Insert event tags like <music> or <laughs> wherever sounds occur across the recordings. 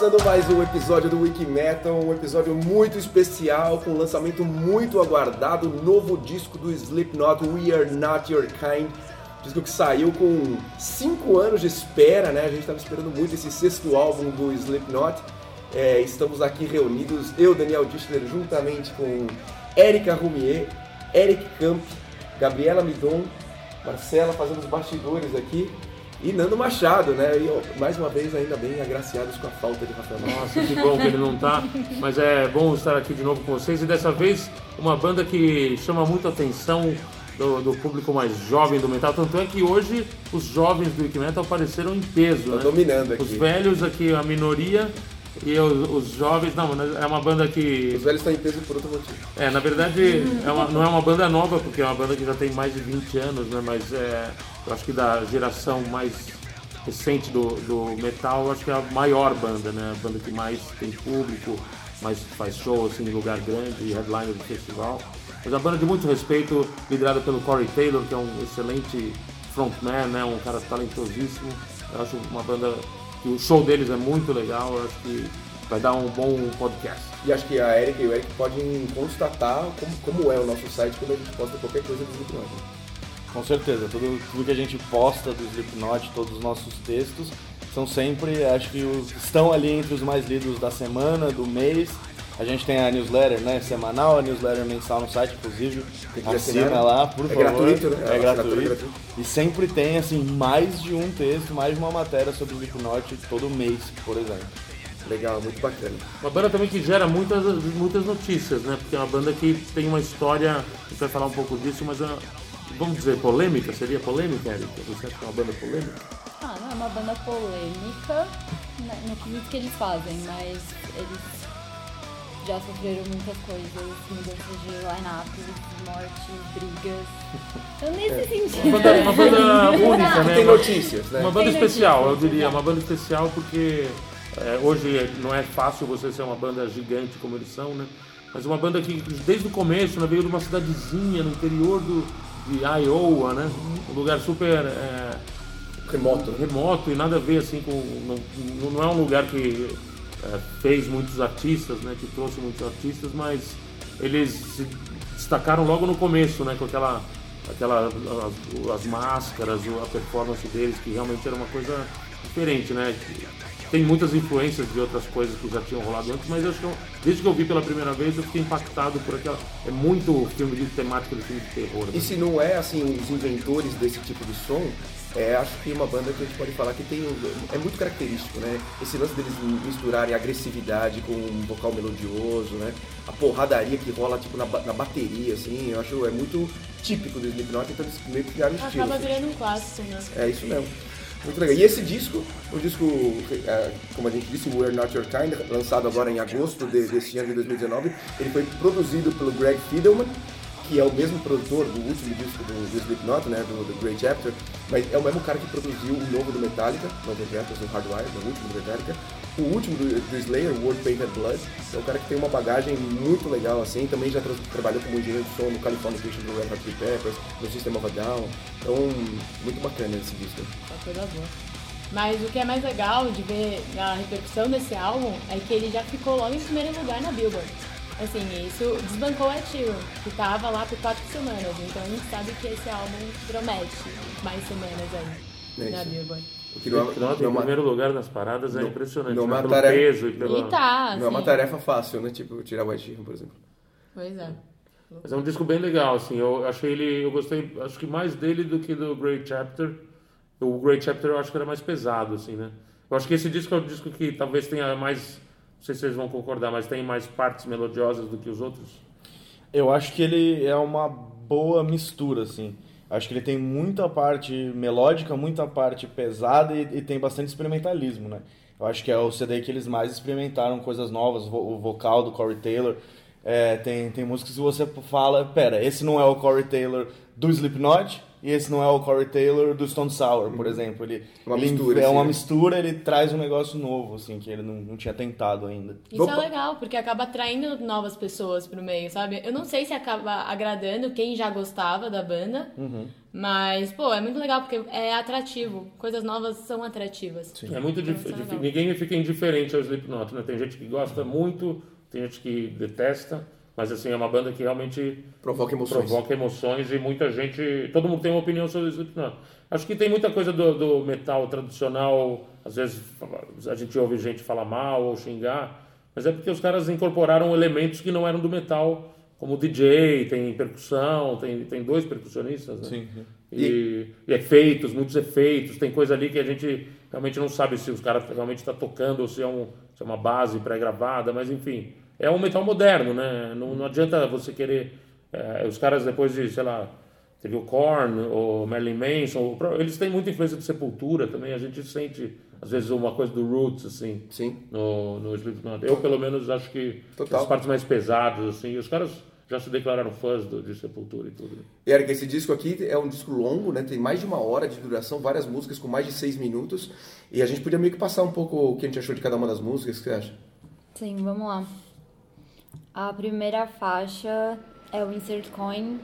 Começando mais um episódio do Wiki Metal, um episódio muito especial, com um lançamento muito aguardado, novo disco do Slipknot, We Are Not Your Kind. Disco que saiu com 5 anos de espera, né? A gente estava esperando muito esse sexto álbum do Slipknot. É, estamos aqui reunidos, eu, Daniel Dischler, juntamente com Erika Rumier, Eric Camp, Gabriela Midon, Marcela fazendo os bastidores aqui. E Nando Machado, né? E mais uma vez, ainda bem agraciados com a falta de Rafael Nossa, que bom que ele não tá. Mas é bom estar aqui de novo com vocês. E dessa vez, uma banda que chama muito a atenção do, do, público mais jovem do metal. Tanto é que hoje os jovens do Wiki Metal apareceram em peso. Né? dominando aqui. Os velhos aqui, a minoria. E os, os, jovens, não, é uma banda que. Os velhos estão em peso por outro motivo. É, na verdade, é uma, não é uma banda nova, porque é uma banda que já tem mais de 20 anos, né? Mas é, eu acho que da geração mais recente do, do metal, eu acho que é a maior banda, né? A banda que mais tem público, mais faz show assim, em lugar grande, headliner do festival. Mas é uma banda de muito respeito, liderada pelo Corey Taylor, que é um excelente frontman, né? Um cara talentosíssimo. Eu acho uma banda que o show deles é muito legal, eu acho que vai dar um bom podcast. E acho que a Erika e o Eric podem constatar como, como é o nosso site quando a gente posta qualquer coisa do Slipknot. Com certeza, tudo, tudo que a gente posta do Slipknot, todos os nossos textos, são sempre, acho que os, estão ali entre os mais lidos da semana, do mês. A gente tem a newsletter né, semanal, a newsletter mensal no site, inclusive. Assina lá, por é favor. Gratuito, né? É, é gratuito, gratuito. E sempre tem assim mais de um texto, mais de uma matéria sobre o Slipknot todo mês, por exemplo. Legal, muito bacana. Uma banda também que gera muitas, muitas notícias, né? Porque é uma banda que tem uma história, a gente vai falar um pouco disso, mas é, vamos dizer, polêmica? Seria polêmica, Erika? Você acha que é uma banda polêmica? Ah, não é uma banda polêmica né, no que eles fazem, mas eles já sofreram muitas coisas, mudanças de line-up, mortes, brigas. Então nesse é. sentido. Uma banda, uma banda <laughs> única, né? Tem notícias, né? Uma banda tem especial, notícias, eu diria, uma banda especial porque é, hoje não é fácil você ser uma banda gigante como eles são, né? Mas uma banda que desde o começo né, veio de uma cidadezinha no interior do, de Iowa, né? Um lugar super é, remoto. remoto e nada a ver assim com. Não, não é um lugar que é, fez muitos artistas, né? Que trouxe muitos artistas, mas eles se destacaram logo no começo, né? Com aquela. aquela as, as máscaras, a performance deles, que realmente era uma coisa diferente, né? tem muitas influências de outras coisas que já tinham rolado antes, mas eu acho que eu, desde que eu vi pela primeira vez eu fiquei impactado por aquela. É muito filme de temática de filme de terror. E né? se não é assim os inventores desse tipo de som, é, acho que uma banda que a gente pode falar que tem é muito característico, né? Esse lance deles misturarem agressividade com um vocal melodioso, né? A porradaria que rola tipo na, na bateria, assim, eu acho é muito típico do Slipknot, então eles meio que criaram um estilo. Acaba assim. virando um clássico, né? É isso mesmo. Muito legal. E esse disco, o disco, é, como a gente disse, We're Not Your Kind, lançado agora em agosto de, desse ano de 2019, ele foi produzido pelo Greg Fidelman, que é o mesmo produtor do último disco do, do Slipknot, né, do, do Great Chapter, mas é o mesmo cara que produziu o novo do Metallica, Novo Records, o Hardwire, o último do Metallica, o último do, do Slayer, World Painted Blood, é um cara que tem uma bagagem muito legal, assim, também já tra trabalhou como engenheiro de som no Californication do Red Hot Chili Peppers, no System of a Down, então muito bacana esse disco. boa. Mas o que é mais legal de ver a repercussão desse álbum é que ele já ficou logo em primeiro lugar na Billboard. Assim, isso desbancou a Tiro, que tava lá por quatro semanas, então a gente sabe que esse álbum promete mais semanas aí é na Billboard. O que não, não, em primeiro lugar nas paradas é impressionante. Não, né? uma tarefa, peso e pela... E tá, não é uma tarefa fácil, né? Tipo, tirar o Ed por exemplo. Pois é. Mas é um disco bem legal, assim. Eu achei ele. Eu gostei, acho que mais dele do que do Great Chapter. O Great Chapter eu acho que era mais pesado, assim, né? Eu acho que esse disco é um disco que talvez tenha mais. Não sei se vocês vão concordar, mas tem mais partes melodiosas do que os outros. Eu acho que ele é uma boa mistura, assim. Acho que ele tem muita parte melódica, muita parte pesada e, e, tem bastante experimentalismo, né? Eu acho que é o CD que eles mais experimentaram coisas novas, o vocal do Corey Taylor. É, tem, tem músicas que você fala, pera, esse não é o Corey Taylor do Slipknot, e esse não é o Corey Taylor do Stone Sour, por exemplo. Ele, Uma ele mistura, é assim, uma né? mistura, ele traz um negócio novo, assim, que ele não, não tinha tentado ainda. Isso Opa. é legal, porque acaba atraindo novas pessoas pro meio, sabe? Eu não sei se acaba agradando quem já gostava da banda, mas, pô, é muito legal porque é atrativo. Coisas novas são atrativas. É muito Então, dif- isso é dif- legal. ninguém fica indiferente ao Slipknot, né? Tem gente que gosta muito, tem gente que detesta, mas assim é uma banda que realmente Provoca emoções. provoca emoções e muita gente, todo mundo tem uma opinião sobre o Slipknot. Acho que tem muita coisa do, do metal tradicional, às vezes a gente ouve gente falar mal ou xingar, mas é porque os caras incorporaram elementos que não eram do metal, como DJ, tem percussão, tem, tem dois percussionistas, né? Sim, sim. E, e efeitos, muitos efeitos, tem coisa ali que a gente realmente não sabe se os caras realmente estão tocando ou se é, um, se é uma base pré-gravada, mas enfim, é um metal moderno, né? Não, não adianta você querer. eh, os caras depois de, sei lá, teve o Korn, o Marilyn Manson, eles têm muita influência de Sepultura também, a gente sente às vezes uma coisa do Roots, assim, Sim. no, no Slipknot. Eu, pelo menos, acho que Total. as partes mais pesadas, assim, os caras já se declararam fãs do, de Sepultura e tudo. E Eric, esse disco aqui é um disco longo, né? Tem mais de uma hora de duração, várias músicas com mais de seis minutos. E a gente podia meio que passar um pouco o que a gente achou de cada uma das músicas, o que você acha? Sim, vamos lá. A primeira faixa é o Insert Coin.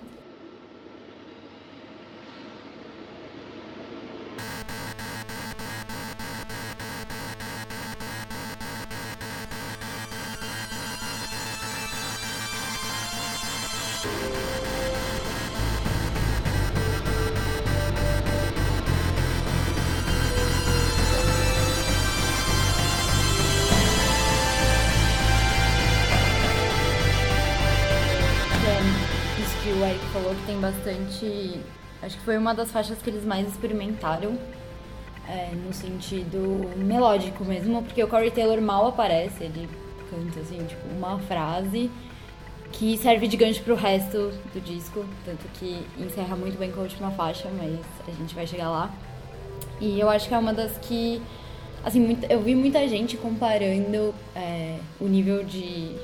Foi uma das faixas que eles mais experimentaram. é, no sentido melódico mesmo, porque o Corey Taylor mal aparece, ele canta assim, tipo, uma frase que serve de gancho pro resto do disco, tanto que encerra muito bem com a última faixa, mas a gente vai chegar lá. E eu acho que é uma das que. Assim, eu vi muita gente comparando é, o nível de,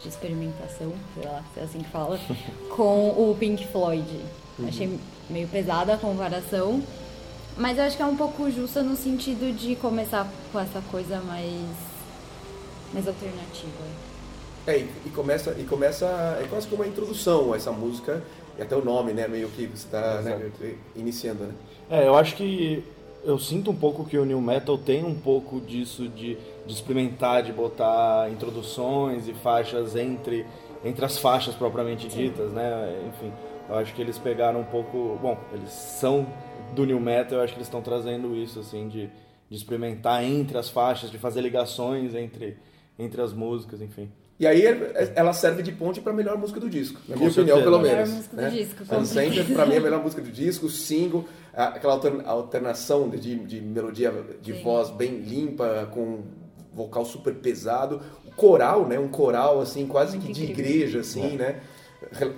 de experimentação, sei lá se é assim que fala, <laughs> com o Pink Floyd. Achei meio pesada a comparação, mas eu acho que é um pouco justa no sentido de começar com essa coisa mais, mais alternativa. É, e, e começa, e começa, é quase como uma introdução a essa música, e até o nome, né? Meio que você está né, iniciando, né? É, eu acho que eu sinto um pouco que o New Metal tem um pouco disso de, de experimentar, de botar introduções e faixas entre, entre as faixas propriamente ditas, né? Enfim, eu acho que eles pegaram um pouco. Bom, eles são do New Metal, eu acho que eles estão trazendo isso, assim, de, de experimentar entre as faixas, de fazer ligações entre, entre as músicas, enfim. E aí é- ela serve de ponte para a melhor música do disco, na minha opinião, pelo Melhor menos. música do né? disco, com Uncensored, certeza. pra mim, é a melhor música do disco, o single, aquela altern- alternação de, de melodia de Sim. voz bem limpa, com vocal super pesado, o coral, né? Um coral, assim, quase que de igreja, assim, né?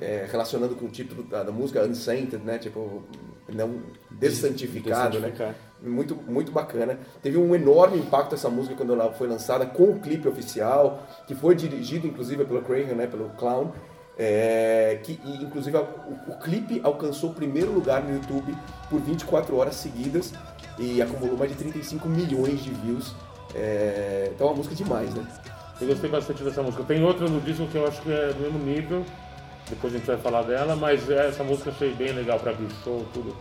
É, relacionando com o título da, da música, Unsainted, né? Tipo, não dessantificado, né? Muito, muito bacana. Teve um enorme impacto essa música quando ela foi lançada com o clipe oficial, que foi dirigido inclusive pelo Crahan, né, pelo Clown. é, que e, inclusive o, o clipe alcançou o primeiro lugar no YouTube por 24 horas seguidas e acumulou mais de 35 milhões de views. É, então é uma música demais, né? Eu gostei bastante dessa música. Tem outra no disco que eu acho que é do mesmo nível, depois a gente vai falar dela, mas essa música eu achei bem legal pra abrir show, tudo.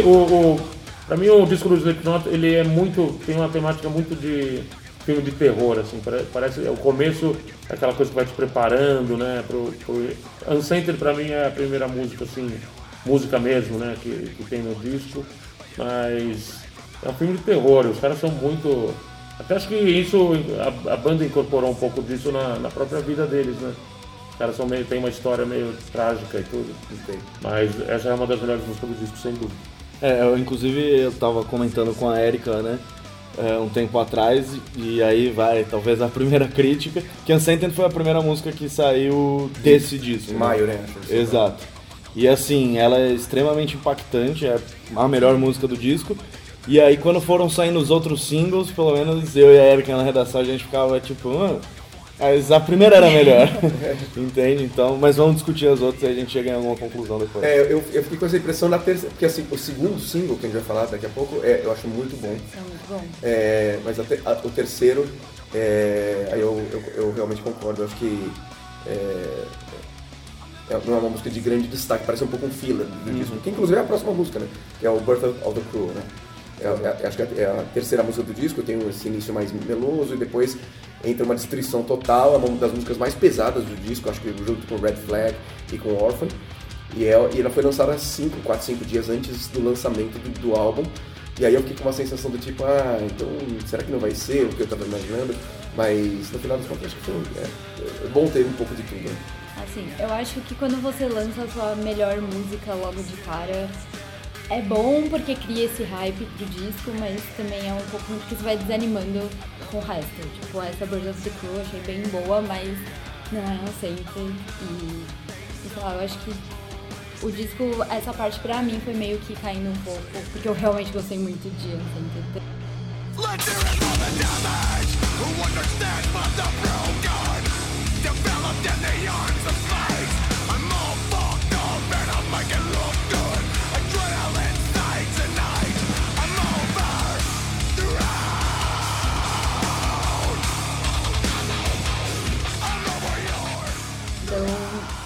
O o, pra mim o disco do Slipknot, ele é muito, tem uma temática muito de filme de terror, assim, pare- parece, o começo é aquela coisa que vai te preparando, né, pro, pro Uncensored pra mim é a primeira música, assim, música mesmo, né, que, que tem no disco, mas é um filme de terror, os caras são muito, até acho que isso, a, a banda incorporou um pouco disso na, na própria vida deles, né, Os caras são meio, tem uma história meio trágica e tudo. Mas essa é uma das melhores músicas do disco, sem dúvida. É, eu, inclusive eu tava comentando com a Erika, né? é, um tempo atrás, e aí vai talvez a primeira <laughs> crítica, que Uncented foi a primeira música que saiu desse disco. Em maio, né? Exato. E assim, ela é extremamente impactante, é a melhor música do disco. E aí quando foram saindo os outros singles, pelo menos eu e a Erika na redação, a gente ficava tipo, ah, mas a primeira era <laughs> melhor. Entende? Então, mas vamos discutir as outras e a gente chega em alguma conclusão depois. É, eu, eu fiquei com essa impressão na terceira, porque assim, o segundo single que a gente vai falar daqui a pouco, é, eu acho muito bom. É muito bom. É, mas a a- o terceiro, é, aí eu, eu, eu realmente concordo. Eu acho que é, é- não é uma música de grande destaque, parece um pouco um filler do disco. Que inclusive é a próxima música, né? Que é o Birth of the Cruel, né? É, é- acho que é a terceira música do disco, tem esse início mais meloso e depois entra uma destruição total, é uma das músicas mais pesadas do disco, acho que junto com Red Flag e com Orphan. E, é- e ela foi lançada 5, 4, 5 dias antes do lançamento do, do álbum. E aí eu fiquei com uma sensação do tipo, ah, então será que não vai ser o que eu tava imaginando? Mas no final das contas acho que foi é, é bom ter um pouco de tudo. né? Assim, eu acho que quando você lança a sua melhor música logo de cara, é bom porque cria esse hype pro disco, mas também é um pouco porque você vai desanimando com o resto. Tipo, essa Birds of the Crew eu achei bem boa, mas não é Uncented e, e sei lá, eu acho que o disco, essa parte pra mim foi meio que caindo um pouco, porque eu realmente gostei muito de Uncented. Let's hear it the damage Who understands but the broken Developed in the arms of fate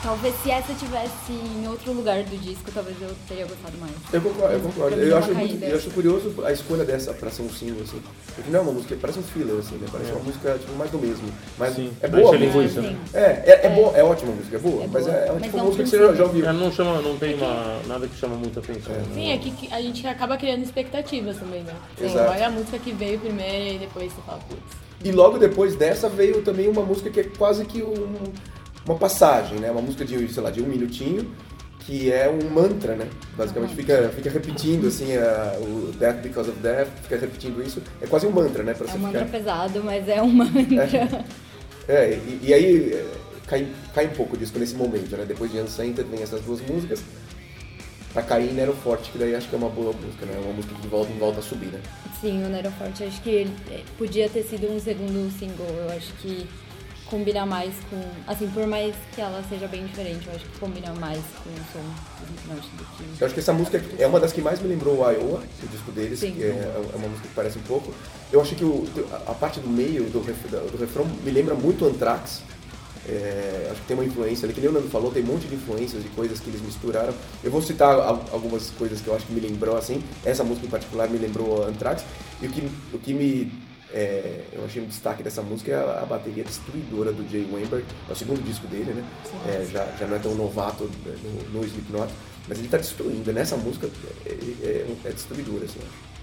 talvez se essa tivesse em outro lugar do disco, talvez eu teria gostado mais. Eu concordo, eu concordo. Eu acho, muito, eu acho curioso a escolha dessa pra ser um single, assim. Porque não é uma música, parece um filler, assim, né? Parece uma música tipo, mais do mesmo. Mas Sim, é boa a música. né? É, é, é, boa, é ótima a música, é boa, É mas boa. é, é uma Mas tipo não música que você já, ouviu. Ela não chama, não tem uma, nada que chama muita atenção. né? Sim, é que a gente acaba criando expectativas também, né? Você Exato. olha a música que veio primeiro e depois você fala, putz. E logo depois dessa veio também uma música que é quase que um- uma passagem, né? Uma música de, sei lá, de um minutinho, que é um mantra, né? Basicamente fica, fica repetindo assim a- o Death Because of Death, fica repetindo isso. É quase um mantra, né? Pra É um mantra ficar... pesado, mas é um mantra. É, e, e aí é, cai, cai um pouco disso nesse momento, né? Depois de Uncented vem essas duas músicas. Pra cair em Nero Forte, que daí acho que é uma boa música, né? Uma música que volta, volta a subir, né? Sim, o Nero Forte, acho que ele eh, podia ter sido um segundo single. Eu acho que combina mais com. Assim, por mais que ela seja bem diferente, eu acho que combina mais com o som do Slipknot do que. Eu acho que essa música é uma das que mais me lembrou o Iowa, o disco deles, Sim. que é, é uma música que parece um pouco. Eu acho que o- a parte do meio do, do refrão me lembra muito Anthrax. É, acho que tem uma influência ali, que nem o Nando falou, tem um monte de influências de coisas que eles misturaram. Eu vou citar al- algumas coisas que eu acho que me lembrou assim. Essa música em particular me lembrou Anthrax. E o que, o que me. É, eu achei um destaque dessa música é a, bateria destruidora do Jay Weinberg. É o segundo disco dele, né? É, já, já não é tão novato né, no, no Slipknot. Mas ele tá destruindo. Nessa música é, é, é destruidora, assim. eu acho.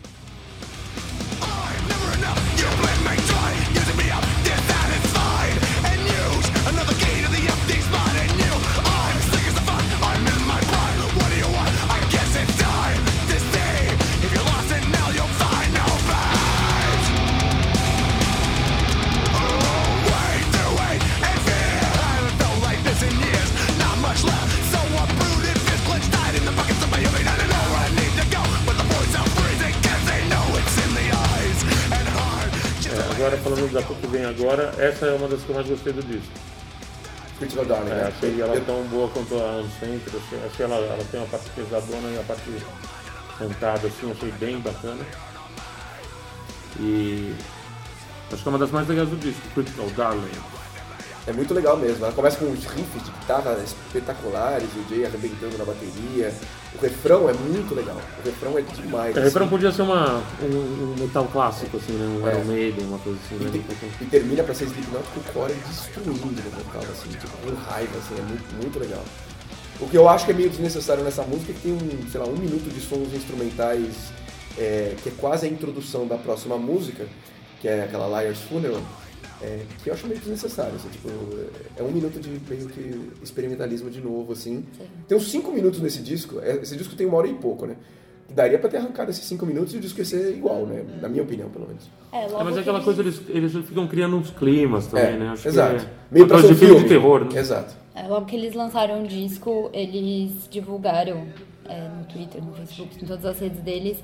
Agora, essa é uma das que eu mais gostei do disco. Of Darling, É, né? achei ela Eu- tão boa quanto a Uncented, achei, achei ela, ela tem uma parte pesadona e a parte cantada assim, achei bem bacana. E acho que é uma das mais legais do disco, Critical Darling. É muito legal mesmo. Ela começa com uns riffs de guitarra espetaculares, o Jay arrebentando na bateria. O refrão é muito legal. O refrão é demais. É, o refrão assim. podia ser uma, um, um metal clássico, assim, né? Um É. Iron Maiden, uma coisa assim, E, né? e termina pra ser Slipknot com o core destruindo no vocal, assim, tipo, com raiva, assim, é muito, muito legal. O que eu acho que é meio desnecessário nessa música é que tem um, sei lá, um minuto de sons instrumentais é, que é quase a introdução da próxima música, que é aquela Liar's Funeral. É, que eu acho meio desnecessário, assim, tipo, é um minuto de meio que experimentalismo de novo, assim. Tem uns cinco minutos nesse disco, é, esse disco tem uma hora e pouco, né? Daria pra ter arrancado esses cinco minutos e o disco ia ser igual, né? Na minha opinião, pelo menos. É, logo É, mas é aquela eles- coisa, eles, eles ficam criando uns climas também, É, né? Acho exato. Que é, Meio pra de filme de terror, né? Exato. É, logo que eles lançaram o disco, eles divulgaram é, no Twitter, no Facebook, em todas as redes deles,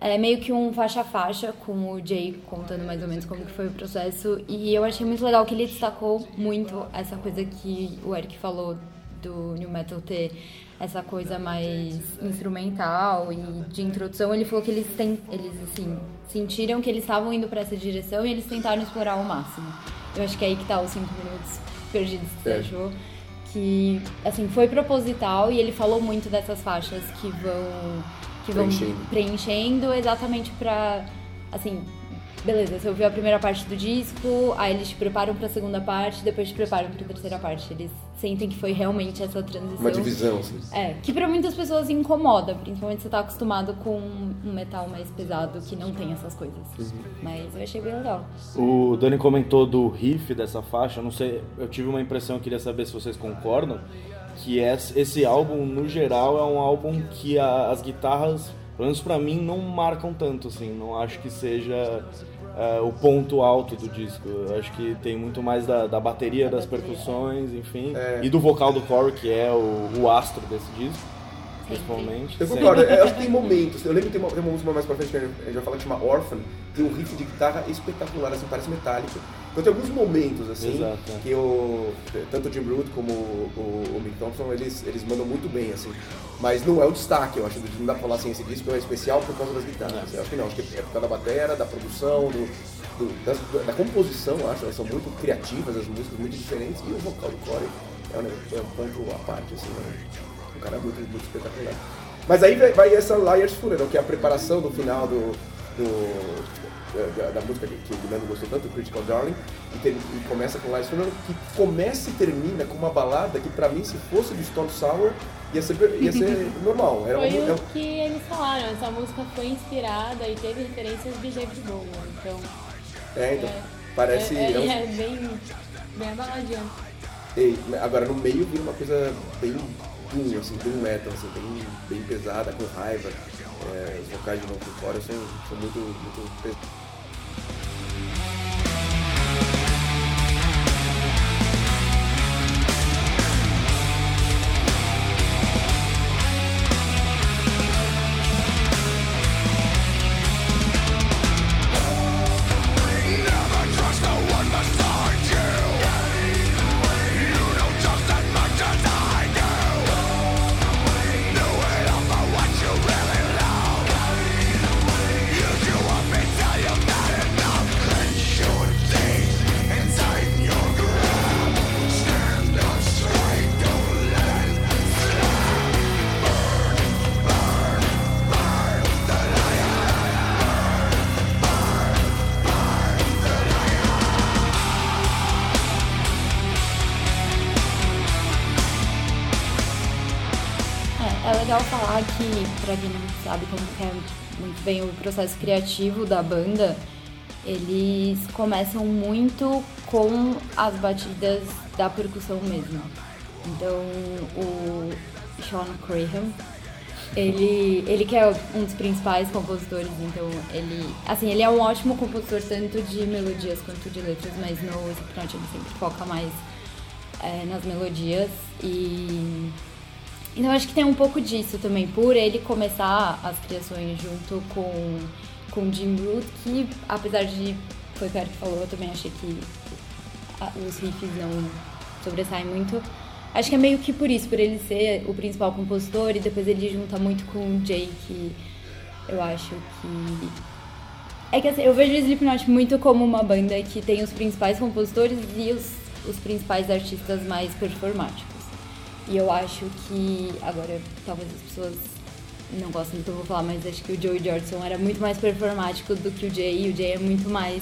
é, meio que um faixa a faixa com o Jay contando mais ou menos como que foi o processo. E eu achei muito legal que ele destacou muito essa coisa que o Eric falou do New Metal ter essa coisa mais instrumental e de introdução. Ele falou que eles, tem, eles assim, sentiram que eles estavam indo para essa direção e eles tentaram explorar ao máximo. Eu acho que é aí que tá os cinco minutos perdidos que você É. achou que assim foi proposital e ele falou muito dessas faixas que vão que vão Preenchendo. preenchendo exatamente pra assim beleza você ouviu a primeira parte do disco aí eles te preparam pra segunda parte depois te preparam pra terceira parte eles sentem que foi realmente essa transição Uma divisão, assim. é, que pra muitas pessoas incomoda, principalmente se você tá acostumado com um metal mais pesado que não tem essas coisas. Mas eu achei bem legal. O Dani comentou do riff dessa faixa, eu não sei, eu tive uma impressão, eu queria saber se vocês concordam, que esse esse álbum, no geral, é um álbum que a- as guitarras, pelo menos pra mim, não marcam tanto, assim, não acho que seja é, o ponto alto do disco. Eu acho que tem muito mais da, da bateria, das percussões, enfim, e do vocal do Corey, que é o, o astro desse disco, principalmente. Eu concordo, eu acho que tem momentos. Eu lembro que tem uma, tem uma música mais pra frente que a gente vai falar que chama Orphan, tem um riff de guitarra espetacular, assim, parece metálico. Então tem alguns momentos, assim, Exato, é. que o, tanto o Jim Root como o, o, o Mick Thompson, eles, eles mandam muito bem, assim. Mas não é o destaque, eu acho, não dá pra falar assim, esse disco é especial por causa das guitarras. Eu acho que não, acho que é por causa da bateria, da produção, do, do- das- da, composição, acho, elas são muito criativas, as músicas muito diferentes, e o vocal do Corey é um, é um ponto à parte, assim, né? Cara muito, muito espetacular. Mas aí vai, essa Liar's Funeral, que é a preparação do final do, do- da, da música que, que o Guilherme gostou tanto, Critical Darling, e, ter- e começa com Liar's Funeral, que começa e termina com uma balada que pra mim, se fosse do Stone Sour, ia ser, ia ser <laughs> normal. Era uma, Foi é o que eles falaram, essa música foi inspirada e teve referências de David Bowie, então... é, então, é, parece... É, é um- é, é bem, bem abaladinha. Ei, agora no meio vira uma coisa bem doom, assim, doom metal, assim, bem, bem pesada, com raiva. É, os vocais de do fora são, são muito, muito pesados. É, legal falar que, pra quem não sabe como é muito bem o processo criativo da banda, eles começam muito com as batidas da percussão mesmo. Então, o Sean Graham, ele, ele que é um dos principais compositores, então ele, assim, ele é um ótimo compositor tanto de melodias quanto de letras, mas no Slipknot ele sempre foca mais é, nas melodias e então acho que tem um pouco disso também, por ele começar as criações junto com, com Jim Root, que apesar de, foi o que o Eric falou, eu também achei que os riffs não sobressaem muito. Acho que é meio que por isso, por ele ser o principal compositor e depois ele junta muito com o Jay, que eu acho que é que assim, eu vejo o Slipknot muito como uma banda que tem os principais compositores e os, os principais artistas mais performáticos. E eu acho que, agora talvez as pessoas não gostem do que eu vou falar, mas acho que o Joey Jordison era muito mais performático do que o Jay, e o Jay é muito mais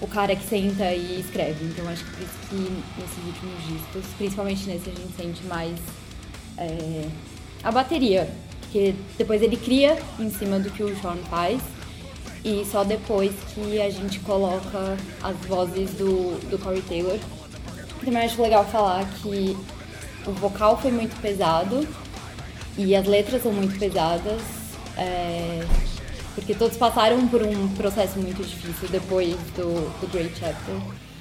o cara que senta e escreve. Então acho que por isso que nesses últimos discos, principalmente nesse, a gente sente mais é, a bateria. Porque depois ele cria em cima do que o Sean faz. E só depois que a gente coloca as vozes do, do Corey Taylor. Também acho legal falar que o vocal foi muito pesado e as letras são muito pesadas. é, porque todos passaram por um processo muito difícil depois do, do Great Chapter,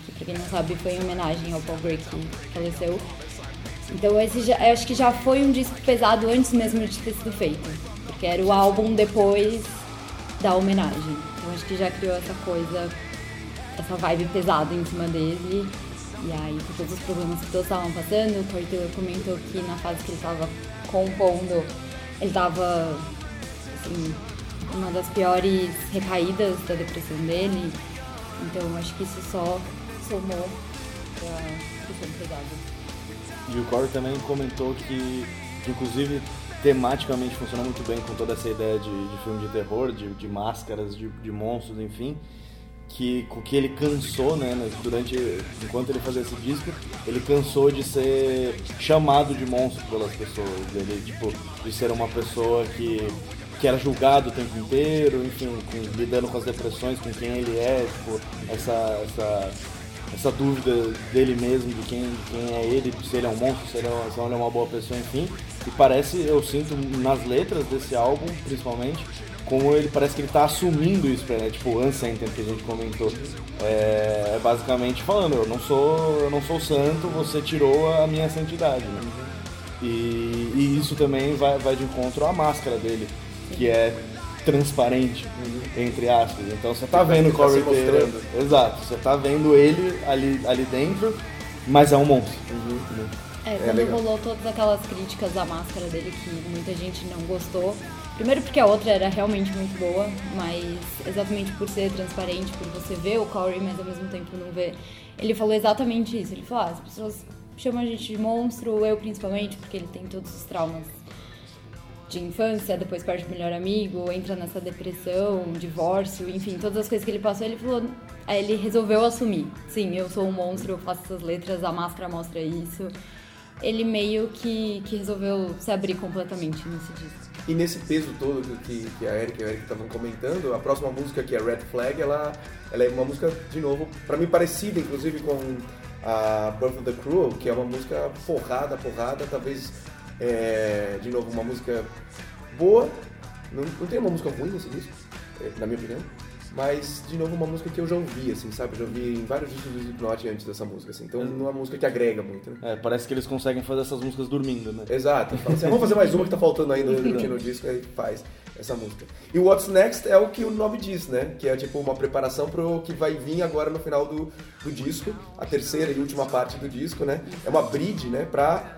que pra quem não sabe foi em homenagem ao Paul Gray que faleceu. Então esse já, eu acho que já foi um disco pesado antes mesmo de ter sido feito, porque era o álbum depois da homenagem. Então acho que já criou essa coisa, essa vibe pesada em cima dele. E aí, por todos os problemas que todos estavam passando, o Corey Taylor comentou que na fase que ele estava compondo, ele estava assim, uma das piores recaídas da depressão dele. Então acho que isso só somou pra questão pesada. E o Corey também comentou que, que, inclusive, tematicamente funciona muito bem com toda essa ideia de, de filme de terror, de, de máscaras, de, de monstros, enfim. Que, que ele cansou, né, né, durante, enquanto ele fazia esse disco, ele cansou de ser chamado de monstro pelas pessoas, ele, tipo, de ser uma pessoa que, que era julgado o tempo inteiro, enfim, com- lidando com as depressões, com quem ele é, tipo, essa, essa, essa dúvida dele mesmo, de quem, de quem é ele, se ele é um monstro, se ele é, uma- se ele é uma boa pessoa, enfim. E parece, eu sinto nas letras desse álbum, principalmente, como ele parece que ele tá assumindo isso pra ele, né? tipo o Unscented que a gente comentou. É, é basicamente falando, eu não sou, eu não sou santo, você tirou a minha santidade, né? E, e isso também vai, vai de encontro à máscara dele, que é transparente, entre aspas. Então você tá vendo o Tá Corey se Taylor. Exato, você tá vendo ele ali, ali dentro, mas é um monstro. É, É quando legal. rolou todas aquelas críticas à máscara dele que muita gente não gostou. Primeiro porque a outra era realmente muito boa, mas exatamente por ser transparente, por você ver o Corey, mas ao mesmo tempo não ver. Ele falou exatamente isso. Ele falou, ah, as pessoas chamam a gente de monstro, eu principalmente, porque ele tem todos os traumas de infância, depois perde o melhor amigo, entra nessa depressão, divórcio, enfim, todas as coisas que ele passou, ele falou. Aí ele resolveu assumir. Sim, eu sou um monstro, eu faço essas letras, a máscara mostra isso. Ele meio que, que resolveu se abrir completamente nesse disco. E nesse peso todo que, que a Erika e a Erika estavam comentando, a próxima música, que é Red Flag, ela, ela é uma música, de novo, pra mim parecida, inclusive, com a Birth of the Cruel, que é uma música porrada, porrada, talvez, é, de novo, uma música boa. Não, não tem uma música ruim nesse disco, é, na minha opinião. Mas, de novo, uma música que eu já ouvi, assim, sabe? Eu já ouvi em vários discos do Slipknot antes dessa música, assim. Então, é uma música que agrega muito, né? É, parece que eles conseguem fazer essas músicas dormindo, né? Exato. Fala assim, "Ah, vamos fazer mais uma que tá faltando ainda no, no disco, aí faz essa música. E o What's Next é o que o nome diz, né? Que é tipo uma preparação pro que vai vir agora no final do, do disco, a terceira e última parte do disco, né? É uma bridge, né? Pra,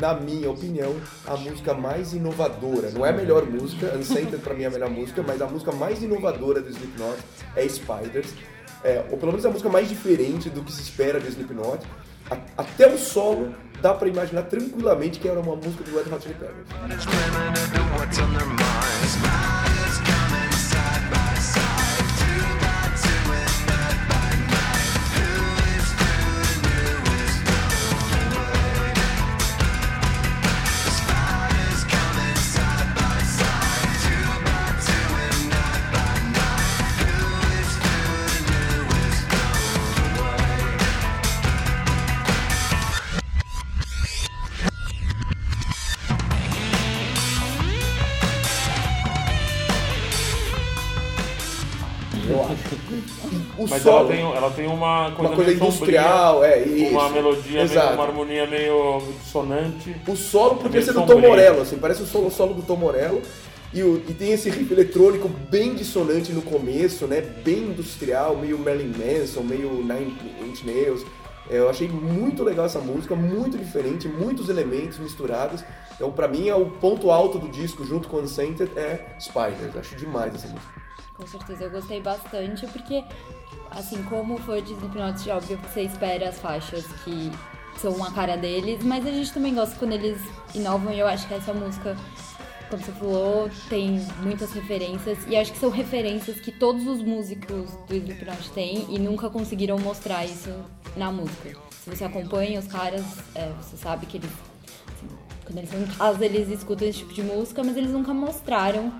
na minha opinião, a música mais inovadora. Não é a melhor música, Uncentered pra mim é a melhor música, mas a música mais inovadora do Slipknot é Spiders. É, ou pelo menos a música mais diferente do que se espera do Slipknot. A- até o solo dá pra imaginar tranquilamente que era uma música do Red Hot Chili Peppers. Mas solo, ela tem, ela tem uma coisa, uma coisa meio industrial, é sombria, isso. uma melodia, meio, uma harmonia meio dissonante. O solo podia ser do Tom. Morello, assim, parece o solo, solo do Tom Morello. E, o- e tem esse riff eletrônico bem dissonante no começo, né? Bem industrial, meio Marilyn Manson, meio Nine Inch Nails. É, Eu achei muito legal essa música, muito diferente, muitos elementos misturados. Então, pra mim, é o ponto alto do disco, junto com Uncentered, é Spiders. Acho demais essa música. Com certeza, eu gostei bastante, porque, assim, como foi de Slipknot, óbvio que você espera as faixas que são a cara deles, mas a gente também gosta quando eles inovam, e eu acho que essa música, como você falou, tem muitas referências, e acho que são referências que todos os músicos do Slipknot têm e nunca conseguiram mostrar isso na música. Se você acompanha os caras, é, você sabe que eles Quando eles estão em casa, eles escutam esse tipo de música, mas eles nunca mostraram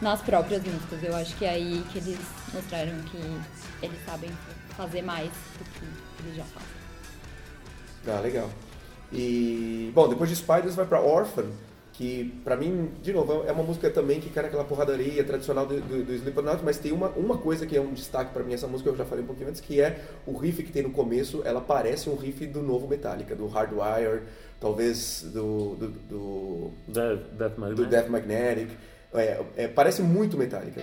nas próprias músicas. Eu acho que é aí que eles mostraram que eles sabem fazer mais do que eles já fazem. Ah, legal. E, bom, depois de Spiders vai pra Orphan, que pra mim, de novo, é uma música também que quer aquela porradaria tradicional do, do, do Slipknot, mas tem uma, uma coisa que é um destaque pra mim, essa música eu já falei um pouquinho antes, que é o riff que tem no começo, ela parece um riff do novo Metallica, do Hardwire, talvez do, do, do, Death, Death do Magnetic. Death Magnetic. É, é, parece muito Metallica.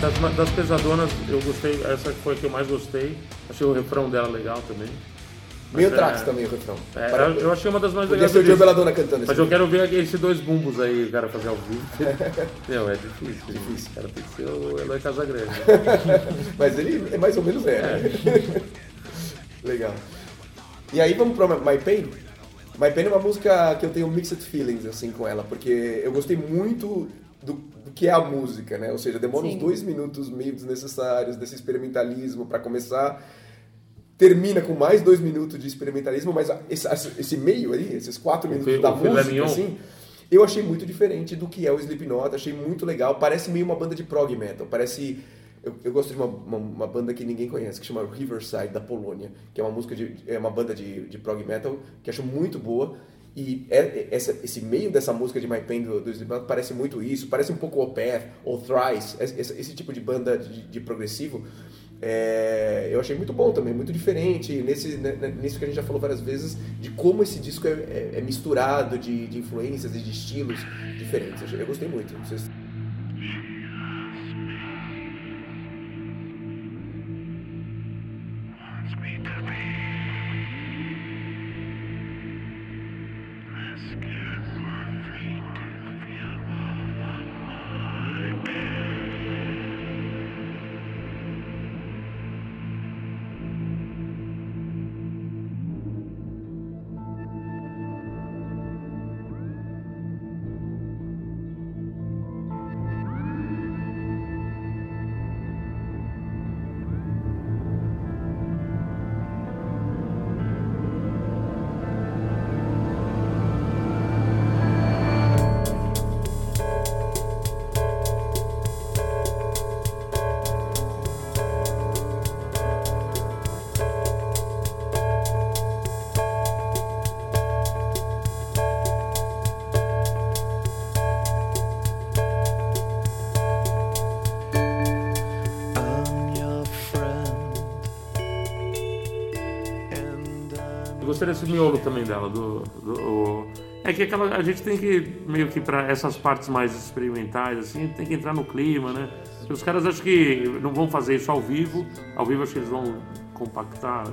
Das, das pesadonas, eu gostei, essa foi a que eu mais gostei. Achei o refrão dela legal também. Meio trax é, também o refrão. É, Para- eu, eu achei uma das mais Podia legais. ser o. Belladonna cantando Mas eu quero ver esses dois bumbos aí, o cara fazer ao vivo. <laughs> Não, é difícil. Difícil. O cara tem que ser o Eloy Casagrande. <laughs> Mas ele é mais ou menos é, né? <laughs> Legal. E aí vamos pra My Pain? My Pain é uma música que eu tenho mixed feelings assim com ela, porque eu gostei muito do, do que é a música, né? Ou seja, demora uns Sim. dois minutos meio desnecessários desse experimentalismo pra começar. Termina com mais dois minutos de experimentalismo, mas esse, esse meio aí, esses quatro minutos fi- da o música, assim, eu achei muito diferente do que é o Slipknot, achei muito legal. Parece meio uma banda de prog metal, parece... Eu, eu gosto de uma, uma, uma banda que ninguém conhece, que chama Riverside, da Polônia, que é uma música de, é uma banda de, de prog metal que acho muito boa. E é- é- essa, esse meio dessa música de My Pain do, do Slipknot parece muito isso, parece um pouco Opeth ou Thrice, esse, esse- tipo de banda de, de progressivo. É, eu achei muito bom também, muito diferente, nesse, né, né, nisso que a gente já falou várias vezes, de como esse disco é, é- é misturado de, de influências e de estilos diferentes. Eu, eu gostei muito. Não sei se- miolo também dela. Do, do- É que aquela, a gente tem que, meio que para essas partes mais experimentais, assim, tem que entrar no clima, né? Porque Os caras acho que não vão fazer isso ao vivo. Ao vivo acho que eles vão compactar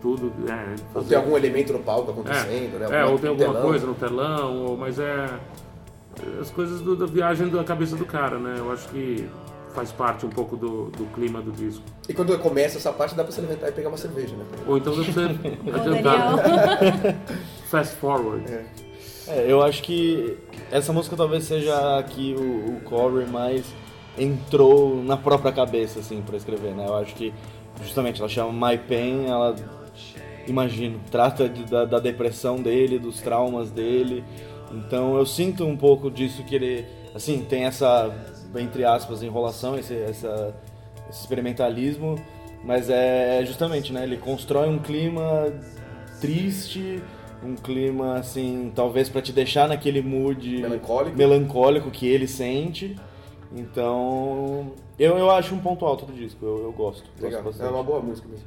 tudo. É, Ou fazer- tem algum elemento no palco acontecendo, né? é, ou tem alguma telão. coisa no telão, ou- mas é as coisas do- da viagem da cabeça do cara, né? Eu acho que faz parte um pouco do, do clima do disco. E quando começa essa parte, dá pra você levantar e pegar uma cerveja, né? Ou então você <laughs> adiantar, <laughs> fast forward. É, eu acho que essa música talvez seja a que o, o Corey mais entrou na própria cabeça, assim, pra escrever, né? Eu acho que, justamente, ela chama My Pain, ela, imagino, trata de- da, da depressão dele, dos traumas dele. Então eu sinto um pouco disso que ele, assim, tem essa, entre aspas, enrolação, esse, essa, esse experimentalismo, mas é justamente, né? Ele constrói um clima triste, um clima assim, talvez pra te deixar naquele mood Melancólico. melancólico que ele sente. Então, eu, eu acho um ponto alto do disco, eu, eu gosto. gosto Legal, é bastante. uma boa música mesmo.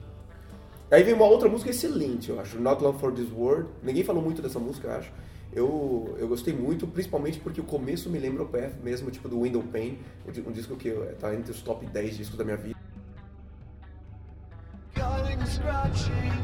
Aí vem uma outra música excelente, eu acho. Not Long for This World. Ninguém falou muito dessa música, eu acho. Eu, eu gostei muito, principalmente porque o começo me lembra o Path mesmo, tipo do Window Pane, um um disco que tá entre os top 10 discos da minha vida. Cutting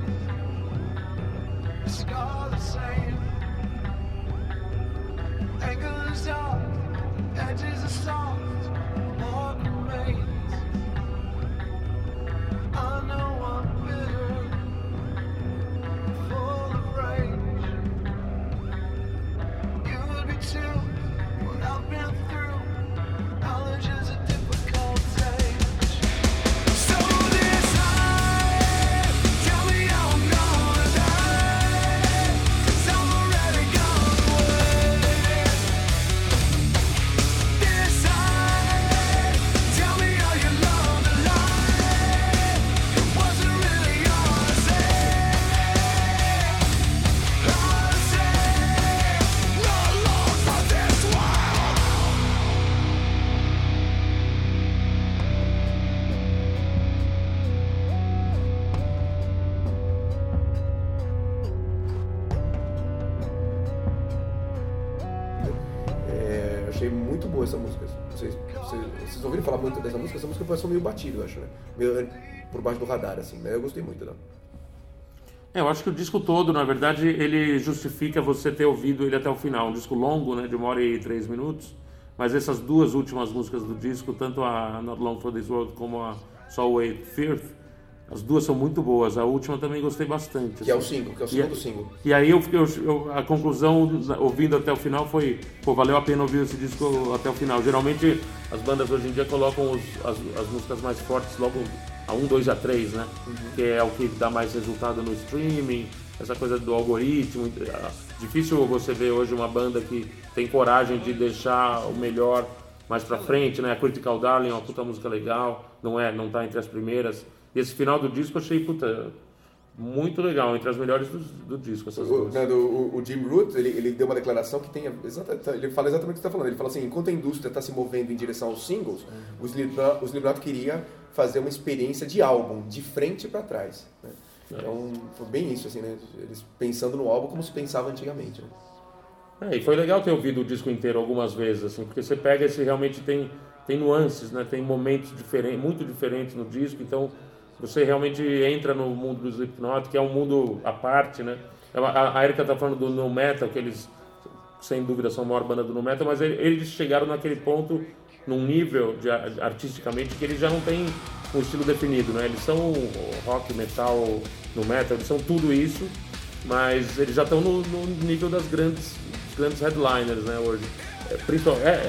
É, achei muito boa essa música. Vocês, vocês, vocês ouviram falar muito dessa música? Essa música passou meio batido, eu acho, né? Meio por baixo do radar, assim. Mas eu gostei muito dela. É, eu acho que o disco todo, na verdade, ele justifica você ter ouvido ele até o final. Um disco longo, né, de uma hora e três minutos. Mas essas duas últimas músicas do disco, tanto a Not Long For This World como a Soul Wait Firth, as duas são muito boas. A última também gostei bastante. Que é o assim. single, que é o E segundo é- single. E aí eu, eu- eu- a conclusão, ouvindo até o final, foi, pô, valeu a pena ouvir esse disco até o final. Geralmente as bandas hoje em dia colocam os- as, as músicas mais fortes logo a 1, 2 a 3, né? Que é o que dá mais resultado no streaming, essa coisa do algoritmo. Difícil você ver hoje uma banda que tem coragem de deixar o melhor mais pra frente, né? A Critical Darling é uma puta música legal, não é, não tá entre as primeiras. E esse final do disco eu achei, puta, muito legal, entre as melhores do, do disco, essas O, duas. né, do- o- o Jim Root, ele, ele deu uma declaração que tem. exata- ele fala exatamente o que você está falando. Ele fala assim: enquanto a indústria está se movendo em direção aos singles, o Slipknot, o Slipknot queria fazer uma experiência de álbum, de frente para trás. né? Então, foi bem isso, assim, né? Eles pensando no álbum como se pensava antigamente. Né? É, e foi legal ter ouvido o disco inteiro algumas vezes, assim, porque você pega esse realmente tem, tem nuances, né? Tem momentos diferentes, muito diferentes no disco, então você realmente entra no mundo do Slipknot, que é um mundo à parte, né? A, a Erika tá falando do no metal, que eles sem dúvida são a maior banda do no metal, mas ele- eles chegaram naquele ponto num nível de, ar- artisticamente que eles já não têm um estilo definido, né? Eles são rock, metal, no metal, eles são tudo isso, mas eles já estão no, no nível das grandes, grandes headliners, né, hoje. É,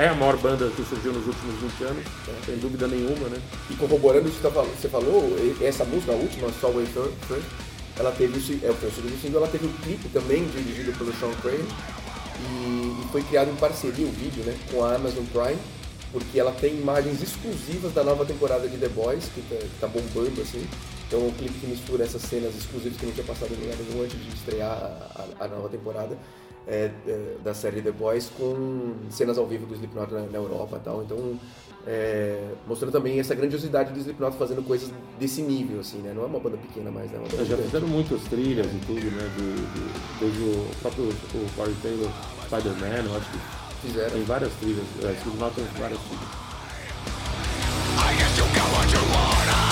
é, é a maior banda que surgiu nos últimos 20 anos, sem dúvida nenhuma, né? E corroborando isso que tá você falou, e- essa música, a última, Soul Way First, ela teve o, é, o segundo single, ela teve o clipe também dirigido pelo Sean Craig e, e foi criado em parceria o vídeo, né, com a Amazon Prime, porque ela tem imagens exclusivas da nova temporada de The Boys, que tá, que tá bombando assim. Então é um clipe que mistura essas cenas exclusivas que não tinha passado em lugar nenhum antes de estrear a, a- a nova temporada é, é, da série The Boys com cenas ao vivo do Slipknot na, na Europa e tal. Então é, mostrando também essa grandiosidade do Slipknot fazendo coisas desse nível, assim, né? Não é uma banda pequena mais, né? É uma banda Eles já fizeram muitas trilhas e tudo, né? Do, do- desde o próprio o Corey Taylor, Spider-Man, eu acho que Fizeram. tem várias trilhas. É, Slipknot tem várias trilhas. I guess you got what you wanted.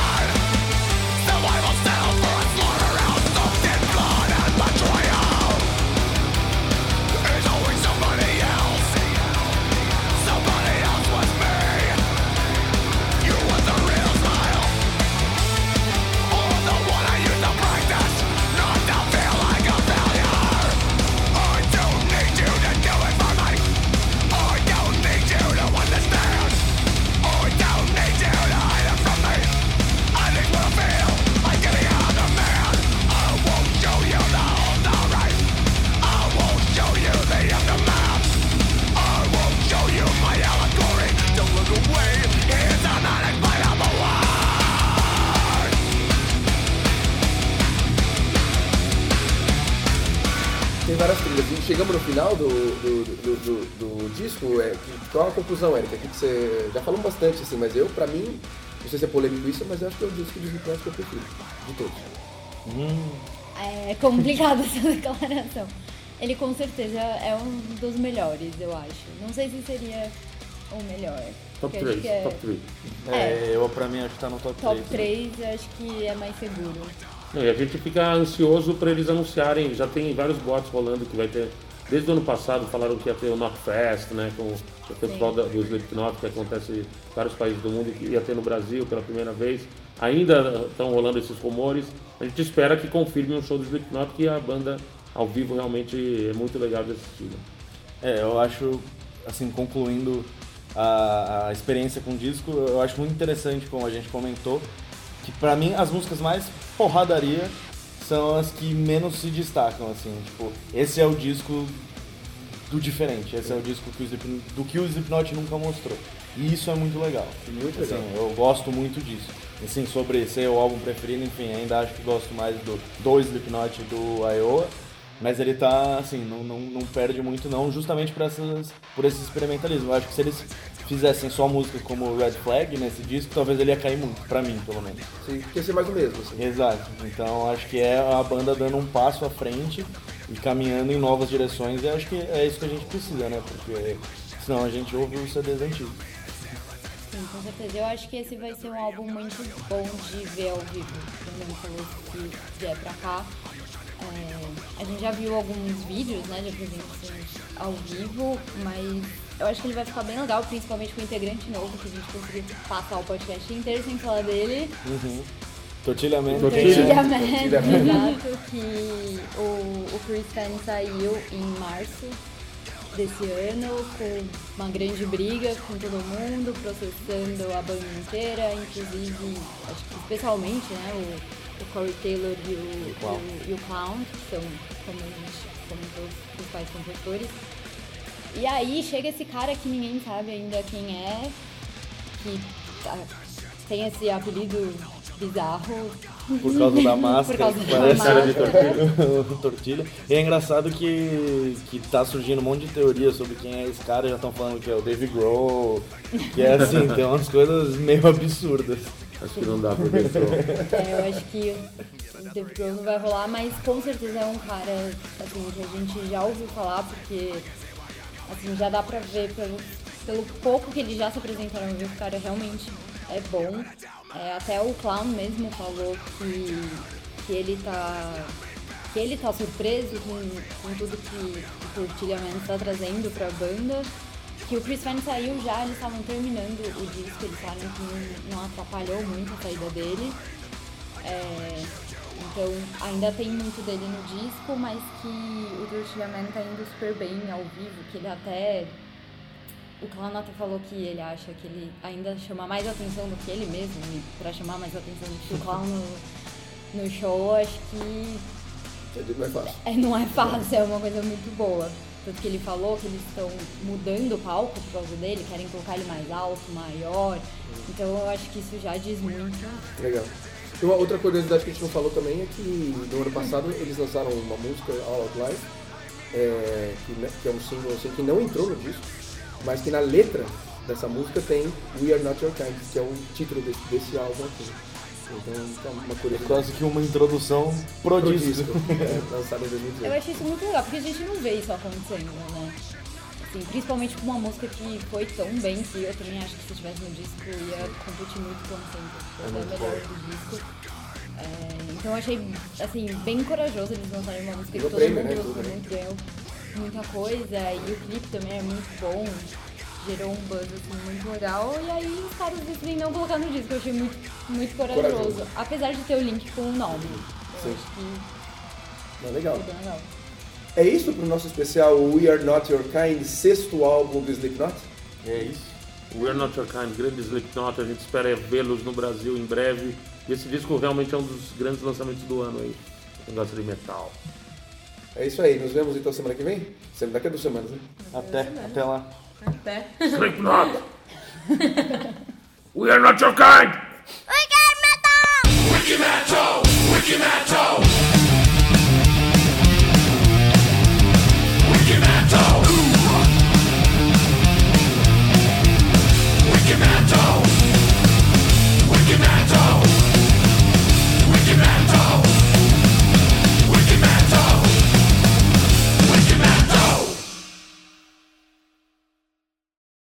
Do, do, do- disco. É, que- qual a conclusão, Erika? Que você já falou bastante, assim, mas eu, pra mim, não sei se é polêmico isso, mas eu acho que é o disco de Slipknot que eu prefiro, de todos. É complicado <laughs> essa declaração. Ele com certeza é um dos melhores, eu acho. Não sei se seria o melhor. Top porque eu acho 3, que é top 3. É, eu pra mim acho que tá no top, top 3. 3, eu acho que é mais seguro. Não, e a gente fica ansioso para eles anunciarem, já tem vários boatos rolando que vai ter. Desde o ano passado falaram que ia ter o Knockfest, né? Com o festival da- do Slipknot que acontece em vários países do mundo, que ia ter no Brasil pela primeira vez. Ainda estão rolando esses rumores. A gente espera que confirme um show do Slipknot que a banda ao vivo realmente é muito legal de assistir. né? É, eu acho, assim, concluindo a, a experiência com o disco, eu acho muito interessante, como a gente comentou, que pra mim as músicas mais porradaria são as que menos se destacam, assim, tipo, esse é o disco do diferente, esse é o disco que o Slipknot, do que o Slipknot nunca mostrou. E isso é muito legal. Muito Assim, legal. eu gosto muito disso. Assim, sobre ser o álbum preferido, enfim, ainda acho que gosto mais do, do Slipknot do Iowa. Mas ele tá, assim, não, não, não perde muito não, justamente por, essas, por esse experimentalismo. Eu acho que se eles fizessem só músicas como Red Flag nesse disco, talvez ele ia cair muito, pra mim, pelo menos. Sim, porque ser mais o mesmo, assim. Exato. Então acho que é a banda dando um passo à frente e caminhando em novas direções. E acho que é isso que a gente precisa, né? Porque senão a gente ouve os CDs antigos. Sim, com certeza. Eu acho que esse vai ser um álbum muito bom de ver ao vivo. Ele falou que vier pra cá. É, a gente já viu alguns vídeos, né, de apresentações ao vivo, mas eu acho que ele vai ficar bem legal, principalmente com o integrante novo, que a gente conseguiu passar o podcast inteiro sem falar dele. Man. Tortilha. Man, Tortilha Man. exato, que o, o Chris Fan saiu em março desse ano com uma grande briga com todo mundo, processando a banda inteira, inclusive, acho que especialmente, né, o, o Corey Taylor e o, o- e o Clown, que são, como a gente comentou, os principais compositores. E aí chega esse cara que ninguém sabe ainda quem é, que tá- tem esse apelido bizarro. Por causa da <laughs> máscara, causa que da parece Cara de <laughs> tortilha. E é engraçado que, que tá surgindo um monte de teoria sobre quem é esse cara, já estão falando que é o Dave Grohl, que é assim, tem umas coisas meio absurdas. Acho que não dá pra ver só. É, eu acho que o Dave Grohl não vai rolar, mas com certeza é um cara assim, que a gente já ouviu falar, porque assim, já dá pra ver pelo, pelo pouco que ele já se apresentaram, que o cara realmente é bom. É, até o Clown mesmo falou que, que ele tá. que ele tá surpreso com, com tudo que o Tortilha Man está trazendo pra banda. Que o Chris Pine saiu já, eles estavam terminando o disco, eles falaram que não, não atrapalhou muito a saída dele. É, então ainda tem muito dele no disco, mas que o Tortilha Man tá indo super bem ao vivo, que ele até. O até falou que ele acha que ele ainda chama mais atenção do que ele mesmo, e pra chamar mais atenção do que o Clown no, no show, acho que Não é fácil. é, não é fácil, é uma coisa muito boa. Tanto que ele falou que eles estão mudando o palco por causa dele, querem colocar ele mais alto, maior. Então eu acho que isso já diz muito. Legal. E uma outra curiosidade que a gente não falou também é que no ano passado eles lançaram uma música, All Out Live, é, que, né, que é um single assim, que não entrou no disco, mas que na letra dessa música tem We Are Not Your Kind, que é o título desse, desse álbum aqui. Então, é uma curiosidade Quase que uma introdução pro, pro disco. disco, é, lançado em Eu 2018. acho isso muito legal, porque a gente não vê isso acontecendo, né? Assim, principalmente com uma música que foi tão bem que eu também acho que se tivesse no disco ia competir muito com sempre. Foi até melhor do disco. É, então eu achei assim, bem corajoso eles lançarem uma música que todo prêmio, mundo né, gostou né? muito, ganhou muita coisa, e o clipe também é muito bom, gerou um buzz assim, muito legal, e aí os caras decidem não colocar no disco, eu achei muito, muito corajoso, Corajoso. apesar de ter o link com o nome. Sim. Eu acho que É legal. foi bem legal. É isso para o nosso especial We Are Not Your Kind, sexto álbum do Slipknot? É isso. We Are Not Your Kind, grande Slipknot, a gente espera vê-los no Brasil em breve. E esse disco realmente é um dos grandes lançamentos do ano aí, no negócio de metal. É isso aí, nos vemos então semana que vem? Sempre daqui a duas semanas, né? Até, até lá. Até. Slipknot! <laughs> We Are Not Your Kind! We Are Metal! Wiki Metal! Wiki Metal!